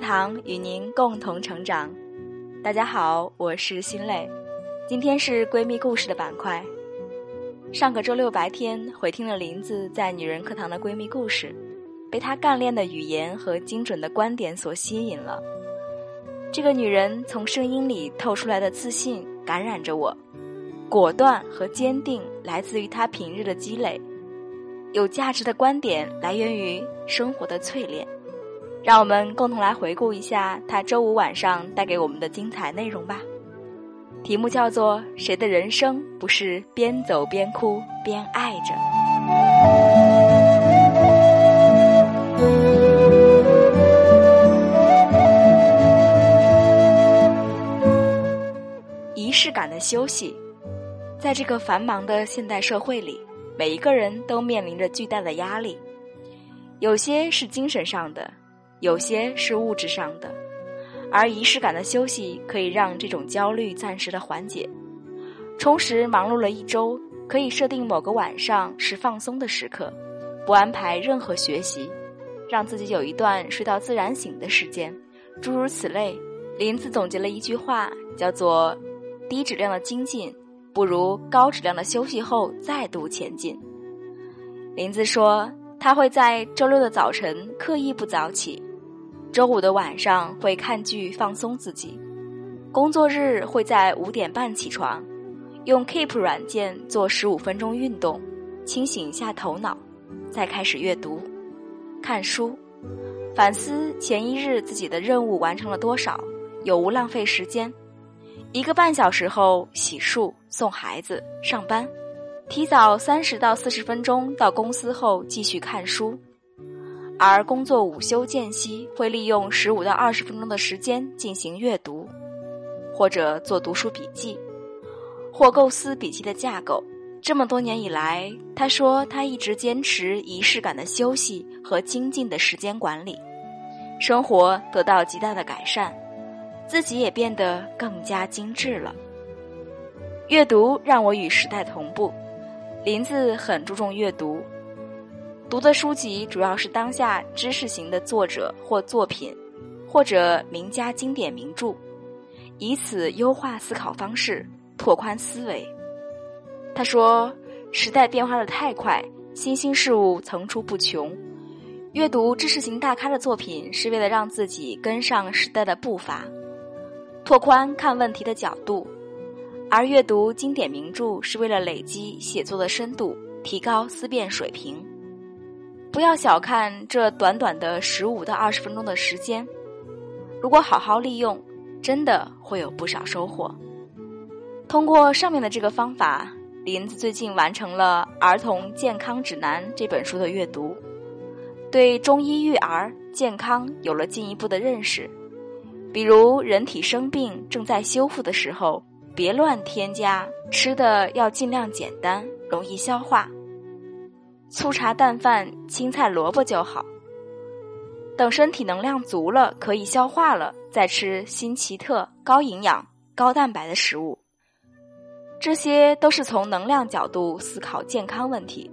堂与您共同成长。大家好，我是心累，今天是闺蜜故事的板块。上个周六白天回听了林子在女人课堂的闺蜜故事，被她干练的语言和精准的观点所吸引了。这个女人从声音里透出来的自信感染着我，果断和坚定来自于她平日的积累，有价值的观点来源于生活的淬炼。让我们共同来回顾一下他周五晚上带给我们的精彩内容吧。题目叫做“谁的人生不是边走边哭边爱着”。仪式感的休息，在这个繁忙的现代社会里，每一个人都面临着巨大的压力，有些是精神上的，有些是物质上的。而仪式感的休息可以让这种焦虑暂时的缓解，充实忙碌了一周，可以设定某个晚上是放松的时刻，不安排任何学习，让自己有一段睡到自然醒的时间，诸如此类。林子总结了一句话，叫做“低质量的精进不如高质量的休息后再度前进”。林子说，他会在周六的早晨刻意不早起。周五的晚上会看剧放松自己，工作日会在五点半起床，用 Keep 软件做十五分钟运动，清醒一下头脑，再开始阅读、看书，反思前一日自己的任务完成了多少，有无浪费时间。一个半小时后洗漱、送孩子、上班，提早三十到四十分钟到公司后继续看书。而工作午休间隙，会利用十五到二十分钟的时间进行阅读，或者做读书笔记，或构思笔记的架构。这么多年以来，他说他一直坚持仪式感的休息和精进的时间管理，生活得到极大的改善，自己也变得更加精致了。阅读让我与时代同步，林子很注重阅读。读的书籍主要是当下知识型的作者或作品，或者名家经典名著，以此优化思考方式，拓宽思维。他说：“时代变化的太快，新兴事物层出不穷。阅读知识型大咖的作品，是为了让自己跟上时代的步伐，拓宽看问题的角度；而阅读经典名著，是为了累积写作的深度，提高思辨水平。”不要小看这短短的十五到二十分钟的时间，如果好好利用，真的会有不少收获。通过上面的这个方法，林子最近完成了《儿童健康指南》这本书的阅读，对中医育儿健康有了进一步的认识。比如，人体生病正在修复的时候，别乱添加，吃的要尽量简单，容易消化。粗茶淡饭、青菜萝卜就好。等身体能量足了，可以消化了，再吃新奇特、高营养、高蛋白的食物。这些都是从能量角度思考健康问题。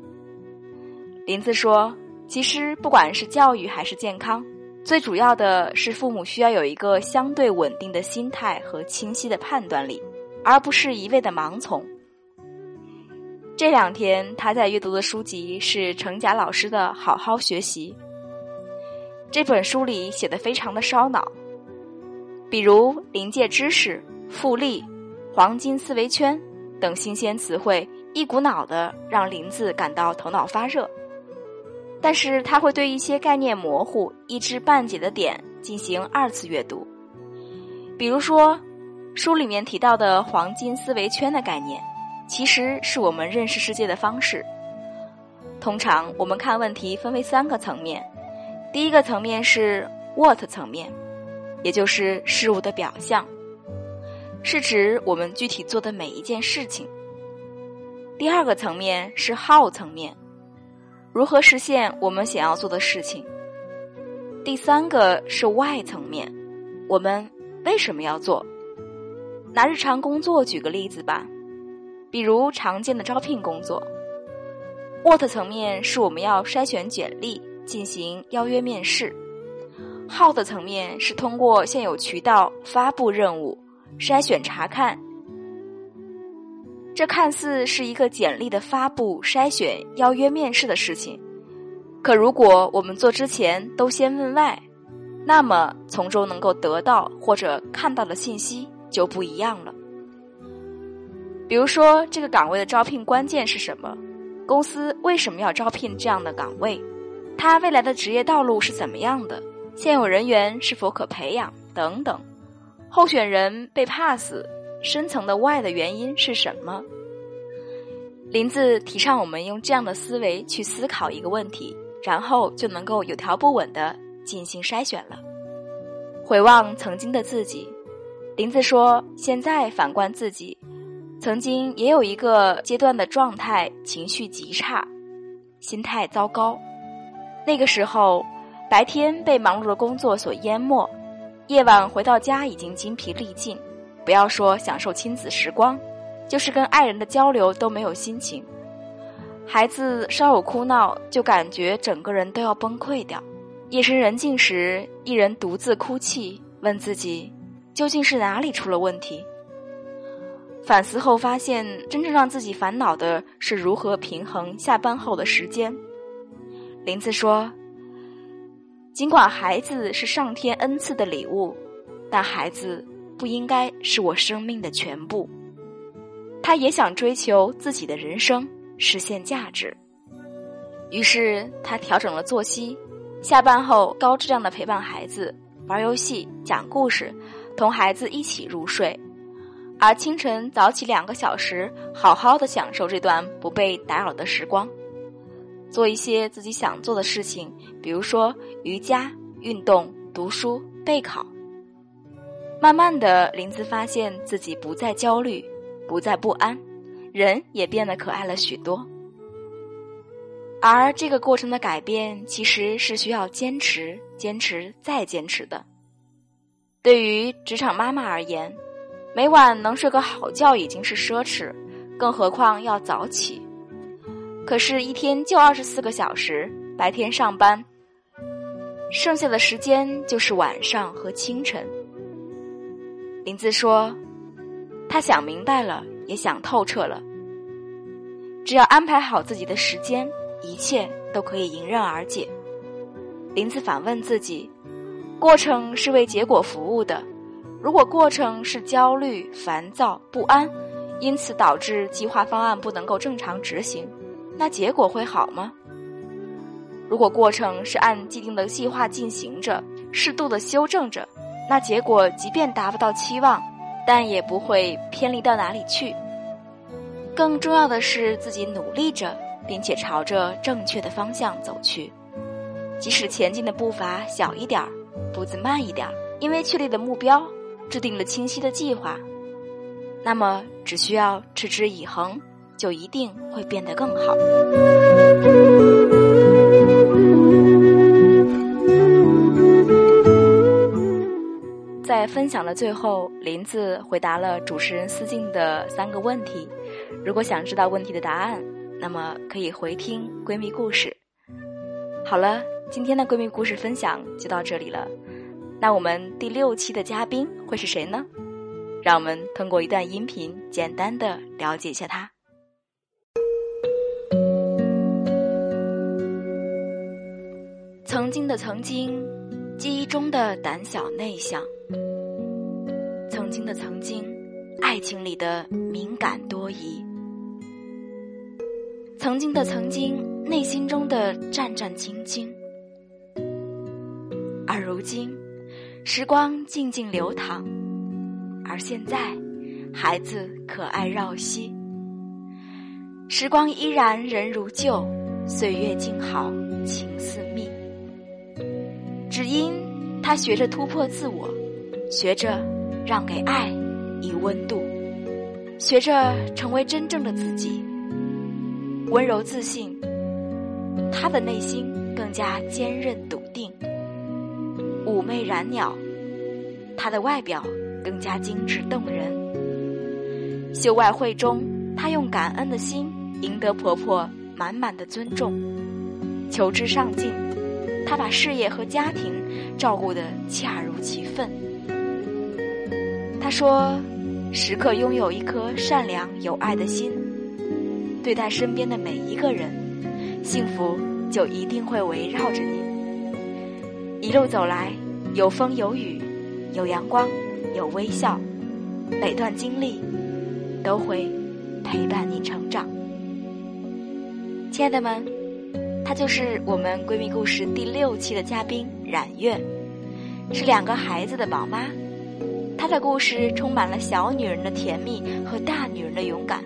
林子说：“其实不管是教育还是健康，最主要的是父母需要有一个相对稳定的心态和清晰的判断力，而不是一味的盲从。”这两天他在阅读的书籍是程甲老师的《好好学习》。这本书里写的非常的烧脑，比如临界知识、复利、黄金思维圈等新鲜词汇，一股脑的让林子感到头脑发热。但是他会对一些概念模糊、一知半解的点进行二次阅读，比如说书里面提到的黄金思维圈的概念。其实是我们认识世界的方式。通常我们看问题分为三个层面，第一个层面是 what 层面，也就是事物的表象，是指我们具体做的每一件事情。第二个层面是 how 层面，如何实现我们想要做的事情。第三个是 why 层面，我们为什么要做？拿日常工作举个例子吧。比如常见的招聘工作，what 层面是我们要筛选简历，进行邀约面试耗的层面是通过现有渠道发布任务、筛选查看。这看似是一个简历的发布、筛选、邀约面试的事情，可如果我们做之前都先问外，那么从中能够得到或者看到的信息就不一样了。比如说，这个岗位的招聘关键是什么？公司为什么要招聘这样的岗位？他未来的职业道路是怎么样的？现有人员是否可培养？等等。候选人被 pass，深层的 why 的原因是什么？林子提倡我们用这样的思维去思考一个问题，然后就能够有条不紊的进行筛选了。回望曾经的自己，林子说：“现在反观自己，曾经也有一个阶段的状态，情绪极差，心态糟糕。”那个时候，白天被忙碌的工作所淹没，夜晚回到家已经精疲力尽，不要说享受亲子时光，就是跟爱人的交流都没有心情。孩子稍有哭闹，就感觉整个人都要崩溃掉。夜深人静时，一人独自哭泣，问自己，究竟是哪里出了问题？反思后发现，真正让自己烦恼的是如何平衡下班后的时间。林子说：“尽管孩子是上天恩赐的礼物，但孩子不应该是我生命的全部。他也想追求自己的人生，实现价值。于是他调整了作息，下班后高质量的陪伴孩子，玩游戏、讲故事，同孩子一起入睡，而清晨早起两个小时，好好的享受这段不被打扰的时光。”做一些自己想做的事情，比如说瑜伽、运动、读书、备考。慢慢的，林子发现自己不再焦虑，不再不安，人也变得可爱了许多。而这个过程的改变，其实是需要坚持、坚持再坚持的。对于职场妈妈而言，每晚能睡个好觉已经是奢侈，更何况要早起。可是，一天就二十四个小时，白天上班，剩下的时间就是晚上和清晨。林子说：“他想明白了，也想透彻了。只要安排好自己的时间，一切都可以迎刃而解。”林子反问自己：“过程是为结果服务的，如果过程是焦虑、烦躁、不安，因此导致计划方案不能够正常执行。”那结果会好吗？如果过程是按既定的计划进行着，适度的修正着，那结果即便达不到期望，但也不会偏离到哪里去。更重要的是自己努力着，并且朝着正确的方向走去，即使前进的步伐小一点儿，步子慢一点儿，因为确立的目标，制定了清晰的计划，那么只需要持之以恒。就一定会变得更好。在分享的最后，林子回答了主持人思静的三个问题。如果想知道问题的答案，那么可以回听闺蜜故事。好了，今天的闺蜜故事分享就到这里了。那我们第六期的嘉宾会是谁呢？让我们通过一段音频，简单的了解一下他。曾经的曾经，记忆中的胆小内向；曾经的曾经，爱情里的敏感多疑；曾经的曾经，内心中的战战兢兢。而如今，时光静静流淌，而现在，孩子可爱绕膝。时光依然人如旧，岁月静好情似蜜。只因他学着突破自我，学着让给爱以温度，学着成为真正的自己，温柔自信。他的内心更加坚韧笃定，妩媚染鸟。她的外表更加精致动人。秀外慧中，她用感恩的心赢得婆婆满满的尊重，求知上进。她把事业和家庭照顾得恰如其分。他说：“时刻拥有一颗善良有爱的心，对待身边的每一个人，幸福就一定会围绕着你。一路走来，有风有雨，有阳光，有微笑，每段经历都会陪伴你成长。”亲爱的们，她就是我们闺蜜故事第六期的嘉宾冉月，是两个孩子的宝妈。她的故事充满了小女人的甜蜜和大女人的勇敢。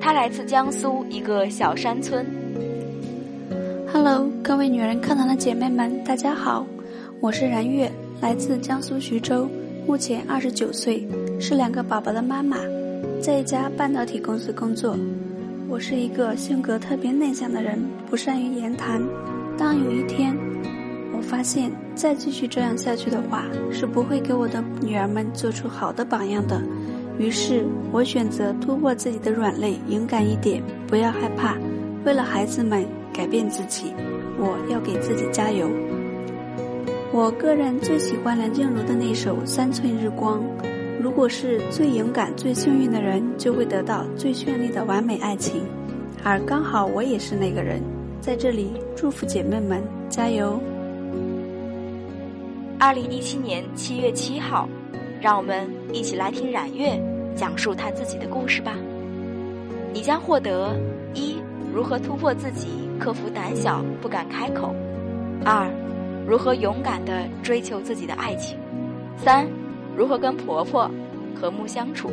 她来自江苏一个小山村。Hello，各位女人课堂的姐妹们，大家好，我是然月，来自江苏徐州，目前二十九岁，是两个宝宝的妈妈，在一家半导体公司工作。我是一个性格特别内向的人，不善于言谈。当有一天，我发现再继续这样下去的话，是不会给我的女儿们做出好的榜样的。于是我选择突破自己的软肋，勇敢一点，不要害怕。为了孩子们改变自己，我要给自己加油。我个人最喜欢梁静茹的那首《三寸日光》。如果是最勇敢、最幸运的人，就会得到最绚丽的完美爱情，而刚好我也是那个人，在这里祝福姐妹们加油。二零一七年七月七号，让我们一起来听冉月讲述她自己的故事吧。你将获得一如何突破自己，克服胆小不敢开口；二如何勇敢地追求自己的爱情；三。如何跟婆婆和睦相处？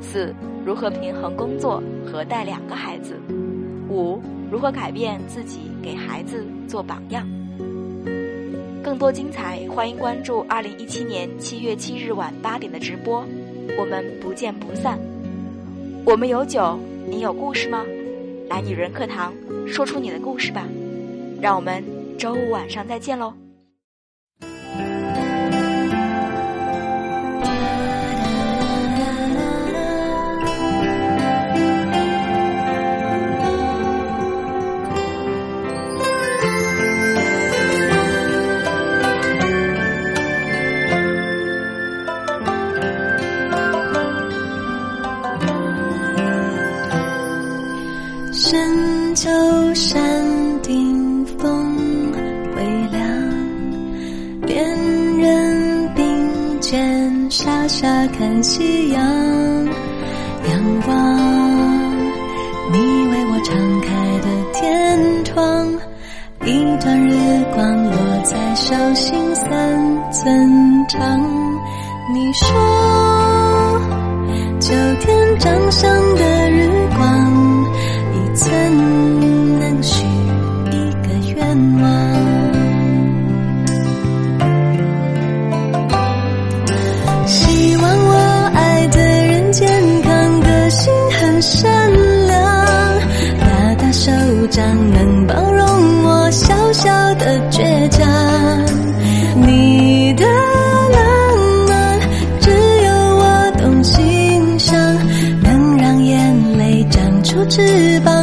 四、如何平衡工作和带两个孩子？五、如何改变自己，给孩子做榜样？更多精彩，欢迎关注二零一七年七月七日晚八点的直播，我们不见不散。我们有酒，你有故事吗？来女人课堂，说出你的故事吧。让我们周五晚上再见喽。山顶风微凉，恋人并肩傻傻看夕阳。仰望你为我敞开的天窗，一段日光落在手心三寸长。你说，秋天掌上翅膀。